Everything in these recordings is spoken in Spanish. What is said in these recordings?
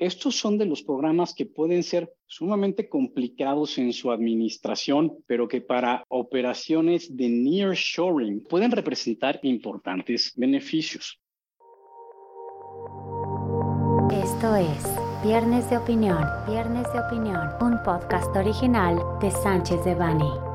Estos son de los programas que pueden ser sumamente complicados en su administración, pero que para operaciones de nearshoring pueden representar importantes beneficios. Esto es Viernes de Opinión, Viernes de Opinión, un podcast original de Sánchez de Bani.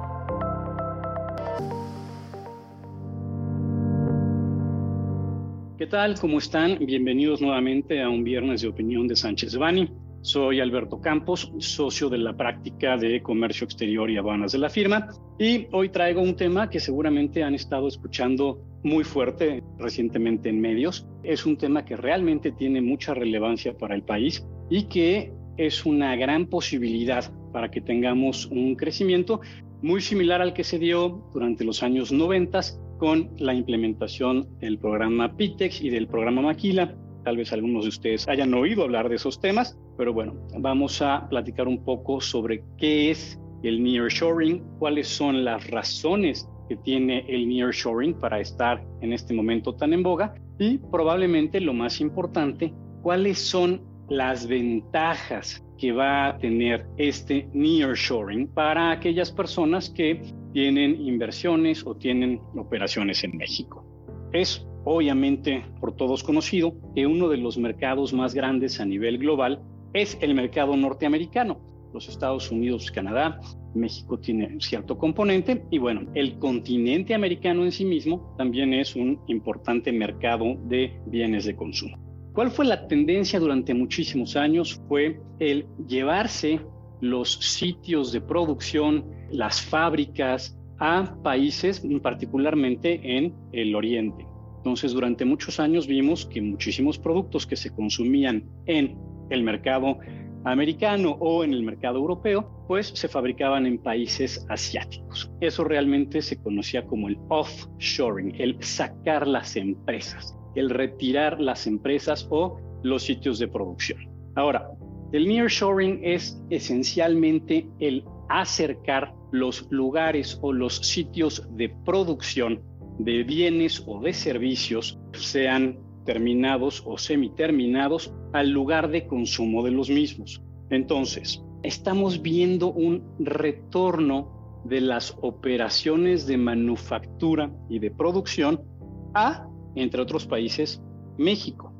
¿Qué tal? ¿Cómo están? Bienvenidos nuevamente a un Viernes de Opinión de Sánchez Bani. Soy Alberto Campos, socio de la práctica de comercio exterior y aduanas de la firma, y hoy traigo un tema que seguramente han estado escuchando muy fuerte recientemente en medios. Es un tema que realmente tiene mucha relevancia para el país y que es una gran posibilidad para que tengamos un crecimiento muy similar al que se dio durante los años 90 con la implementación del programa PITEX y del programa Maquila. Tal vez algunos de ustedes hayan oído hablar de esos temas, pero bueno, vamos a platicar un poco sobre qué es el nearshoring, cuáles son las razones que tiene el nearshoring para estar en este momento tan en boga y probablemente lo más importante, cuáles son las ventajas que va a tener este nearshoring para aquellas personas que tienen inversiones o tienen operaciones en México. Es obviamente por todos conocido que uno de los mercados más grandes a nivel global es el mercado norteamericano. Los Estados Unidos, Canadá, México tiene cierto componente y bueno, el continente americano en sí mismo también es un importante mercado de bienes de consumo. ¿Cuál fue la tendencia durante muchísimos años? Fue el llevarse los sitios de producción, las fábricas a países, particularmente en el oriente. Entonces, durante muchos años vimos que muchísimos productos que se consumían en el mercado americano o en el mercado europeo, pues se fabricaban en países asiáticos. Eso realmente se conocía como el offshoring, el sacar las empresas el retirar las empresas o los sitios de producción. Ahora, el nearshoring es esencialmente el acercar los lugares o los sitios de producción de bienes o de servicios, sean terminados o semiterminados, al lugar de consumo de los mismos. Entonces, estamos viendo un retorno de las operaciones de manufactura y de producción a entre otros países, México.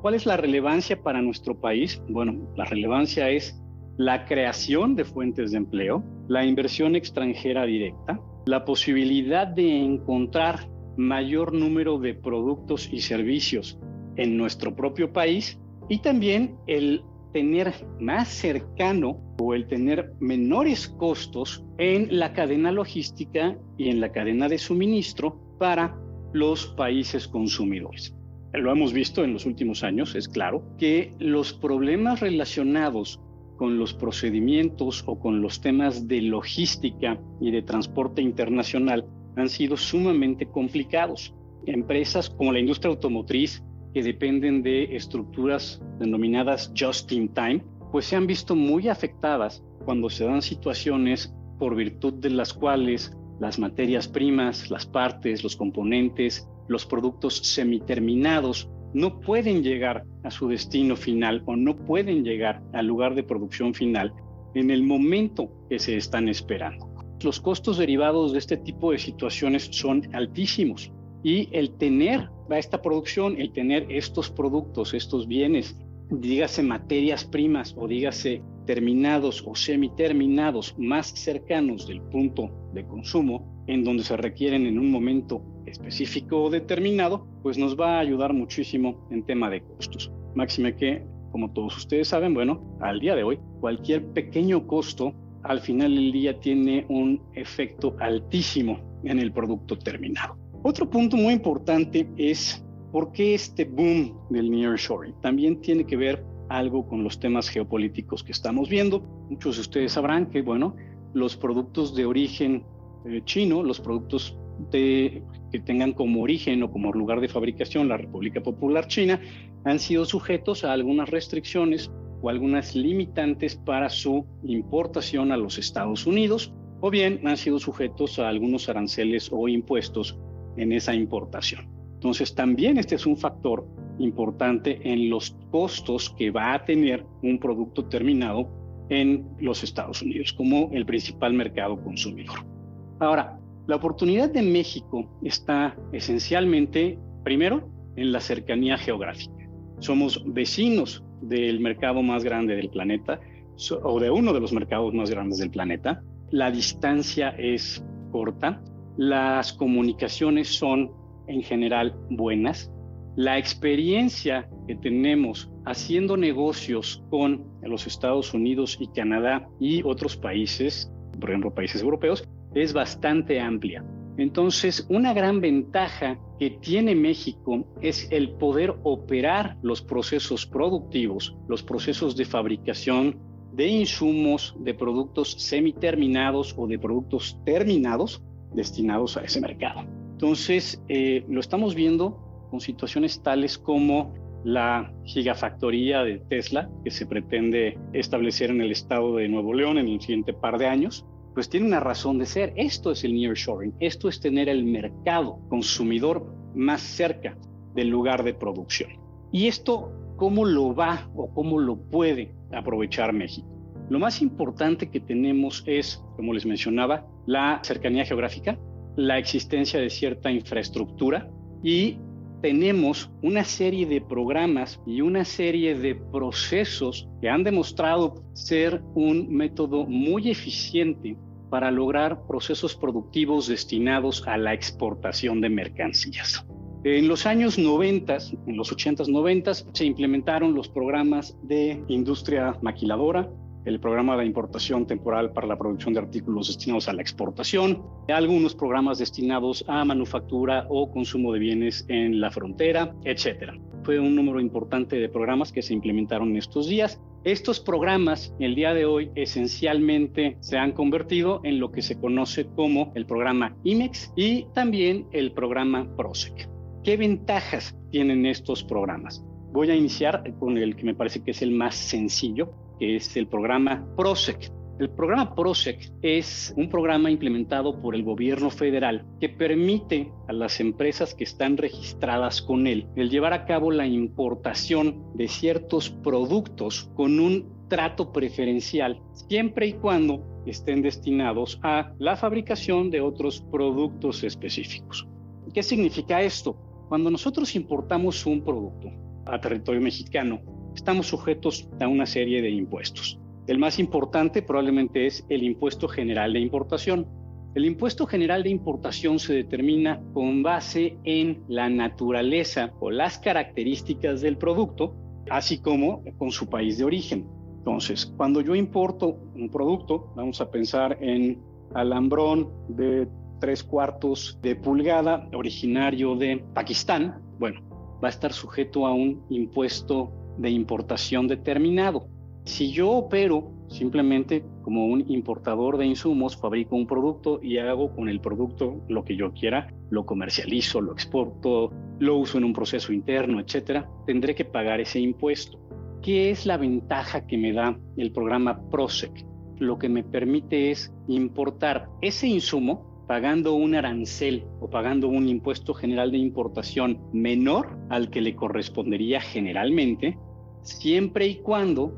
¿Cuál es la relevancia para nuestro país? Bueno, la relevancia es la creación de fuentes de empleo, la inversión extranjera directa, la posibilidad de encontrar mayor número de productos y servicios en nuestro propio país y también el tener más cercano o el tener menores costos en la cadena logística y en la cadena de suministro para los países consumidores. Lo hemos visto en los últimos años, es claro, que los problemas relacionados con los procedimientos o con los temas de logística y de transporte internacional han sido sumamente complicados. Empresas como la industria automotriz, que dependen de estructuras denominadas just in time, pues se han visto muy afectadas cuando se dan situaciones por virtud de las cuales las materias primas, las partes, los componentes, los productos semiterminados no pueden llegar a su destino final o no pueden llegar al lugar de producción final en el momento que se están esperando. Los costos derivados de este tipo de situaciones son altísimos y el tener a esta producción, el tener estos productos, estos bienes, dígase materias primas o dígase terminados o semiterminados más cercanos del punto de consumo, en donde se requieren en un momento específico o determinado, pues nos va a ayudar muchísimo en tema de costos. Máxime que, como todos ustedes saben, bueno, al día de hoy, cualquier pequeño costo al final del día tiene un efecto altísimo en el producto terminado. Otro punto muy importante es por qué este boom del nearshoring. También tiene que ver algo con los temas geopolíticos que estamos viendo. Muchos de ustedes sabrán que, bueno, los productos de origen eh, chino, los productos de, que tengan como origen o como lugar de fabricación la República Popular China, han sido sujetos a algunas restricciones o algunas limitantes para su importación a los Estados Unidos, o bien han sido sujetos a algunos aranceles o impuestos en esa importación. Entonces, también este es un factor importante en los costos que va a tener un producto terminado en los Estados Unidos como el principal mercado consumidor. Ahora, la oportunidad de México está esencialmente, primero, en la cercanía geográfica. Somos vecinos del mercado más grande del planeta o de uno de los mercados más grandes del planeta. La distancia es corta, las comunicaciones son en general buenas, la experiencia que tenemos haciendo negocios con los Estados Unidos y Canadá y otros países, por ejemplo países europeos, es bastante amplia. Entonces, una gran ventaja que tiene México es el poder operar los procesos productivos, los procesos de fabricación de insumos, de productos semiterminados o de productos terminados destinados a ese mercado. Entonces, eh, lo estamos viendo con situaciones tales como la gigafactoría de Tesla que se pretende establecer en el estado de Nuevo León en el siguiente par de años, pues tiene una razón de ser. Esto es el nearshoring, esto es tener el mercado consumidor más cerca del lugar de producción. ¿Y esto cómo lo va o cómo lo puede aprovechar México? Lo más importante que tenemos es, como les mencionaba, la cercanía geográfica, la existencia de cierta infraestructura y tenemos una serie de programas y una serie de procesos que han demostrado ser un método muy eficiente para lograr procesos productivos destinados a la exportación de mercancías. En los años 90, en los 80s, 90 se implementaron los programas de industria maquiladora, el programa de importación temporal para la producción de artículos destinados a la exportación, algunos programas destinados a manufactura o consumo de bienes en la frontera, etc. Fue un número importante de programas que se implementaron en estos días. Estos programas, el día de hoy, esencialmente se han convertido en lo que se conoce como el programa IMEX y también el programa PROSEC. ¿Qué ventajas tienen estos programas? Voy a iniciar con el que me parece que es el más sencillo, que es el programa PROSEC. El programa PROSEC es un programa implementado por el gobierno federal que permite a las empresas que están registradas con él el llevar a cabo la importación de ciertos productos con un trato preferencial, siempre y cuando estén destinados a la fabricación de otros productos específicos. ¿Qué significa esto? Cuando nosotros importamos un producto a territorio mexicano, estamos sujetos a una serie de impuestos. El más importante probablemente es el impuesto general de importación. El impuesto general de importación se determina con base en la naturaleza o las características del producto, así como con su país de origen. Entonces, cuando yo importo un producto, vamos a pensar en alambrón de tres cuartos de pulgada originario de Pakistán, bueno, va a estar sujeto a un impuesto de importación determinado. Si yo opero simplemente como un importador de insumos, fabrico un producto y hago con el producto lo que yo quiera, lo comercializo, lo exporto, lo uso en un proceso interno, etcétera, tendré que pagar ese impuesto. ¿Qué es la ventaja que me da el programa PROSEC? Lo que me permite es importar ese insumo pagando un arancel o pagando un impuesto general de importación menor al que le correspondería generalmente, siempre y cuando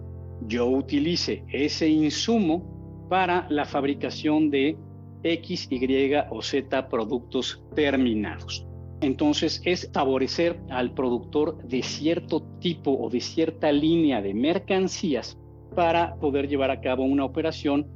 yo utilice ese insumo para la fabricación de X, Y o Z productos terminados. Entonces es favorecer al productor de cierto tipo o de cierta línea de mercancías para poder llevar a cabo una operación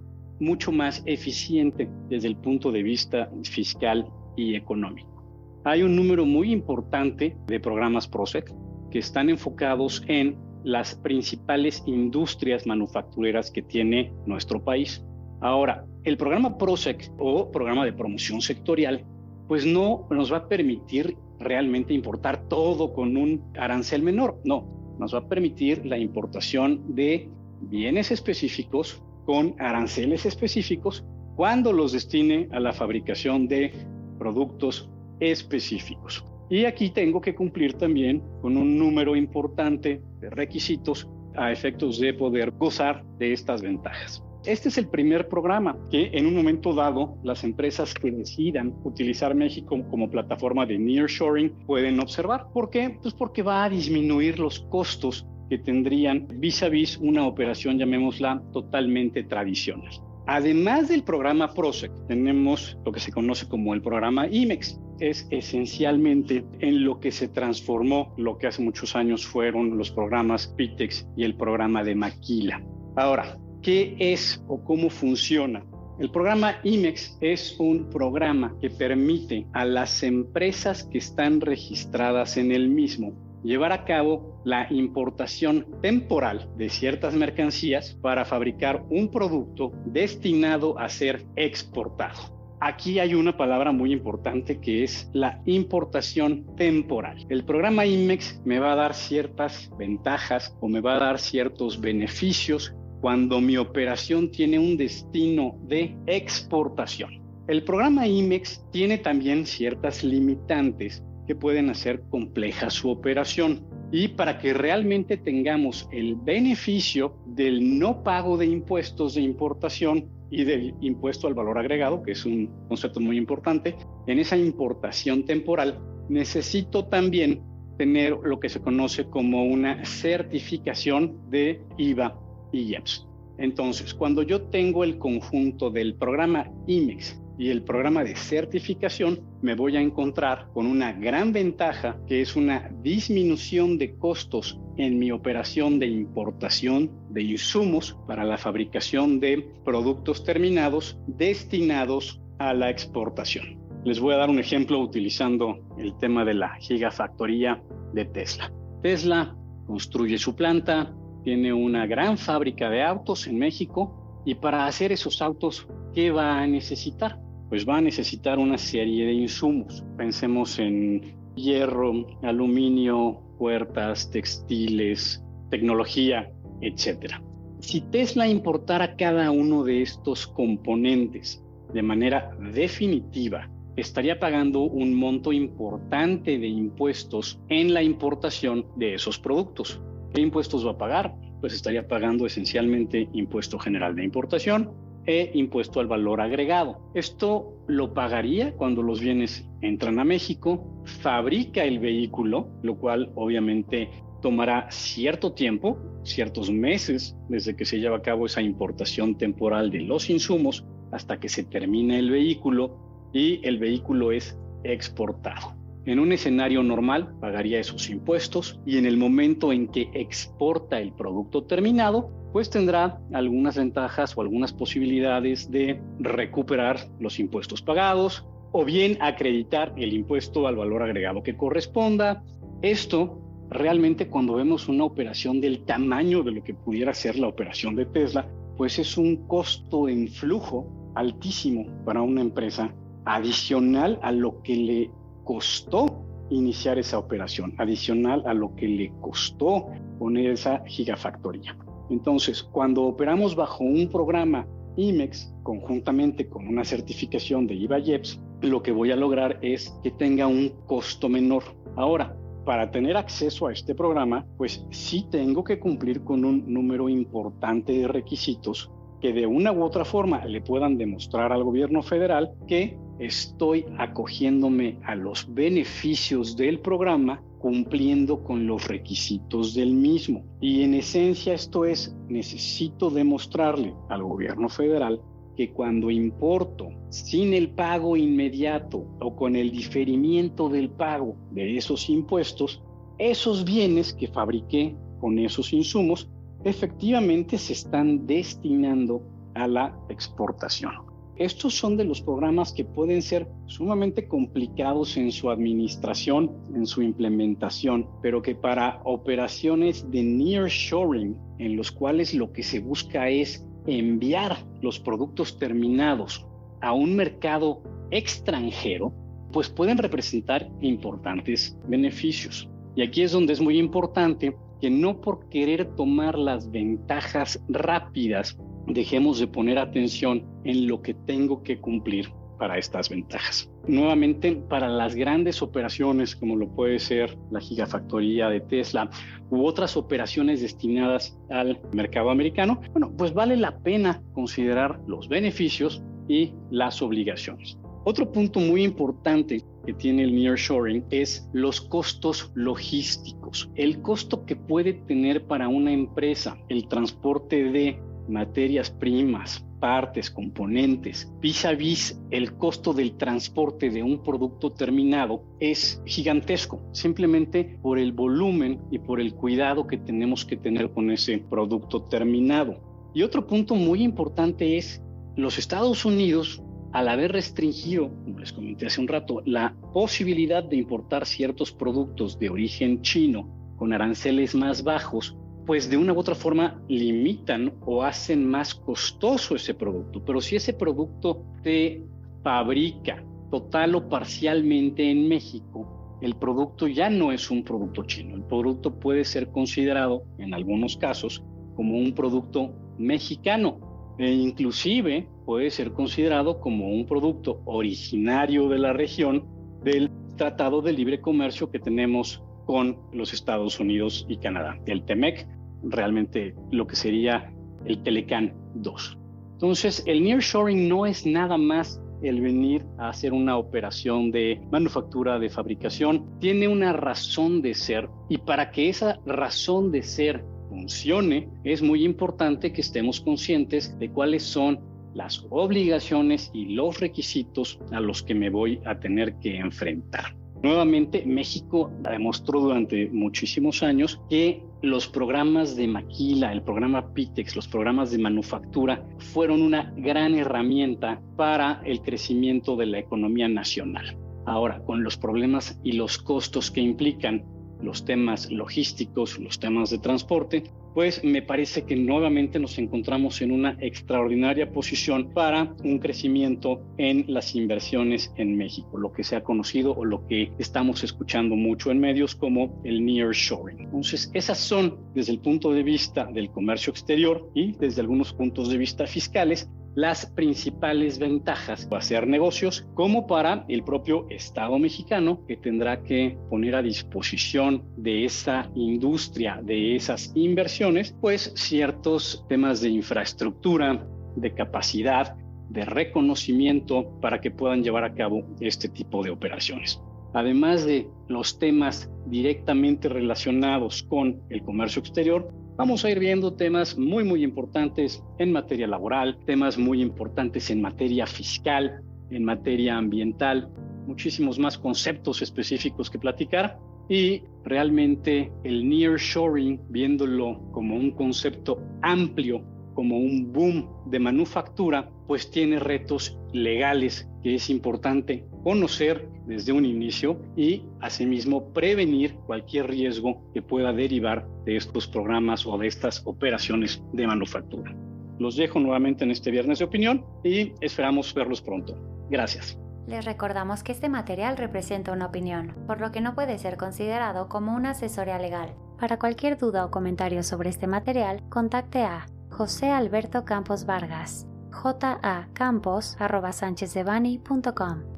mucho más eficiente desde el punto de vista fiscal y económico. Hay un número muy importante de programas PROSEC que están enfocados en las principales industrias manufactureras que tiene nuestro país. Ahora, el programa PROSEC o programa de promoción sectorial, pues no nos va a permitir realmente importar todo con un arancel menor, no, nos va a permitir la importación de bienes específicos con aranceles específicos cuando los destine a la fabricación de productos específicos. Y aquí tengo que cumplir también con un número importante requisitos a efectos de poder gozar de estas ventajas. este es el primer programa que en un momento dado las empresas que decidan utilizar México como plataforma de nearshoring pueden observar. ¿Por qué? Pues porque va a disminuir los costos que tendrían vis a vis una operación, llamémosla, totalmente tradicional. Además del programa PROSEC, tenemos lo que se conoce como el programa IMEX. Es esencialmente en lo que se transformó lo que hace muchos años fueron los programas PITEX y el programa de Maquila. Ahora, ¿qué es o cómo funciona? El programa IMEX es un programa que permite a las empresas que están registradas en el mismo llevar a cabo la importación temporal de ciertas mercancías para fabricar un producto destinado a ser exportado. Aquí hay una palabra muy importante que es la importación temporal. El programa IMEX me va a dar ciertas ventajas o me va a dar ciertos beneficios cuando mi operación tiene un destino de exportación. El programa IMEX tiene también ciertas limitantes que pueden hacer compleja su operación. Y para que realmente tengamos el beneficio del no pago de impuestos de importación y del impuesto al valor agregado, que es un concepto muy importante, en esa importación temporal necesito también tener lo que se conoce como una certificación de IVA y IEPS. Entonces, cuando yo tengo el conjunto del programa IMEX y el programa de certificación, me voy a encontrar con una gran ventaja que es una disminución de costos en mi operación de importación de insumos para la fabricación de productos terminados destinados a la exportación. Les voy a dar un ejemplo utilizando el tema de la gigafactoría de Tesla. Tesla construye su planta, tiene una gran fábrica de autos en México y para hacer esos autos, ¿qué va a necesitar? Pues va a necesitar una serie de insumos. Pensemos en hierro, aluminio, puertas, textiles, tecnología, etc. Si Tesla importara cada uno de estos componentes de manera definitiva, estaría pagando un monto importante de impuestos en la importación de esos productos. ¿Qué impuestos va a pagar? Pues estaría pagando esencialmente impuesto general de importación, e impuesto al valor agregado. Esto lo pagaría cuando los bienes entran a México, fabrica el vehículo, lo cual obviamente tomará cierto tiempo, ciertos meses desde que se lleva a cabo esa importación temporal de los insumos hasta que se termina el vehículo y el vehículo es exportado. En un escenario normal pagaría esos impuestos y en el momento en que exporta el producto terminado, pues tendrá algunas ventajas o algunas posibilidades de recuperar los impuestos pagados o bien acreditar el impuesto al valor agregado que corresponda. Esto realmente cuando vemos una operación del tamaño de lo que pudiera ser la operación de Tesla, pues es un costo en flujo altísimo para una empresa adicional a lo que le costó iniciar esa operación, adicional a lo que le costó poner esa gigafactoría. Entonces, cuando operamos bajo un programa IMEX conjuntamente con una certificación de IVA-IEPS, lo que voy a lograr es que tenga un costo menor. Ahora, para tener acceso a este programa, pues sí tengo que cumplir con un número importante de requisitos que de una u otra forma le puedan demostrar al gobierno federal que estoy acogiéndome a los beneficios del programa cumpliendo con los requisitos del mismo. Y en esencia esto es, necesito demostrarle al gobierno federal que cuando importo sin el pago inmediato o con el diferimiento del pago de esos impuestos, esos bienes que fabriqué con esos insumos efectivamente se están destinando a la exportación. Estos son de los programas que pueden ser sumamente complicados en su administración, en su implementación, pero que para operaciones de nearshoring, en los cuales lo que se busca es enviar los productos terminados a un mercado extranjero, pues pueden representar importantes beneficios. Y aquí es donde es muy importante que no por querer tomar las ventajas rápidas dejemos de poner atención en lo que tengo que cumplir para estas ventajas. Nuevamente, para las grandes operaciones, como lo puede ser la gigafactoría de Tesla u otras operaciones destinadas al mercado americano, bueno, pues vale la pena considerar los beneficios y las obligaciones. Otro punto muy importante que tiene el nearshoring es los costos logísticos. El costo que puede tener para una empresa el transporte de materias primas, partes, componentes, vis a vis el costo del transporte de un producto terminado es gigantesco, simplemente por el volumen y por el cuidado que tenemos que tener con ese producto terminado. Y otro punto muy importante es los Estados Unidos al haber restringido, como les comenté hace un rato, la posibilidad de importar ciertos productos de origen chino con aranceles más bajos, pues de una u otra forma limitan o hacen más costoso ese producto. Pero si ese producto se fabrica total o parcialmente en México, el producto ya no es un producto chino. El producto puede ser considerado, en algunos casos, como un producto mexicano e inclusive puede ser considerado como un producto originario de la región del Tratado de Libre Comercio que tenemos con los Estados Unidos y Canadá, el TEMEC, realmente lo que sería el Telecan 2. Entonces, el nearshoring no es nada más el venir a hacer una operación de manufactura, de fabricación, tiene una razón de ser y para que esa razón de ser funcione, es muy importante que estemos conscientes de cuáles son las obligaciones y los requisitos a los que me voy a tener que enfrentar. Nuevamente, México demostró durante muchísimos años que los programas de maquila, el programa PITEX, los programas de manufactura fueron una gran herramienta para el crecimiento de la economía nacional. Ahora, con los problemas y los costos que implican los temas logísticos, los temas de transporte, pues me parece que nuevamente nos encontramos en una extraordinaria posición para un crecimiento en las inversiones en México, lo que se ha conocido o lo que estamos escuchando mucho en medios como el nearshoring. Entonces, esas son desde el punto de vista del comercio exterior y desde algunos puntos de vista fiscales las principales ventajas para hacer negocios, como para el propio Estado mexicano, que tendrá que poner a disposición de esa industria, de esas inversiones, pues ciertos temas de infraestructura, de capacidad, de reconocimiento para que puedan llevar a cabo este tipo de operaciones. Además de los temas directamente relacionados con el comercio exterior, Vamos a ir viendo temas muy, muy importantes en materia laboral, temas muy importantes en materia fiscal, en materia ambiental, muchísimos más conceptos específicos que platicar y realmente el nearshoring, viéndolo como un concepto amplio, como un boom de manufactura, pues tiene retos legales que es importante conocer desde un inicio y asimismo prevenir cualquier riesgo que pueda derivar de estos programas o de estas operaciones de manufactura. Los dejo nuevamente en este viernes de opinión y esperamos verlos pronto. Gracias. Les recordamos que este material representa una opinión, por lo que no puede ser considerado como una asesoría legal. Para cualquier duda o comentario sobre este material, contacte a José Alberto Campos Vargas, jacampos.com.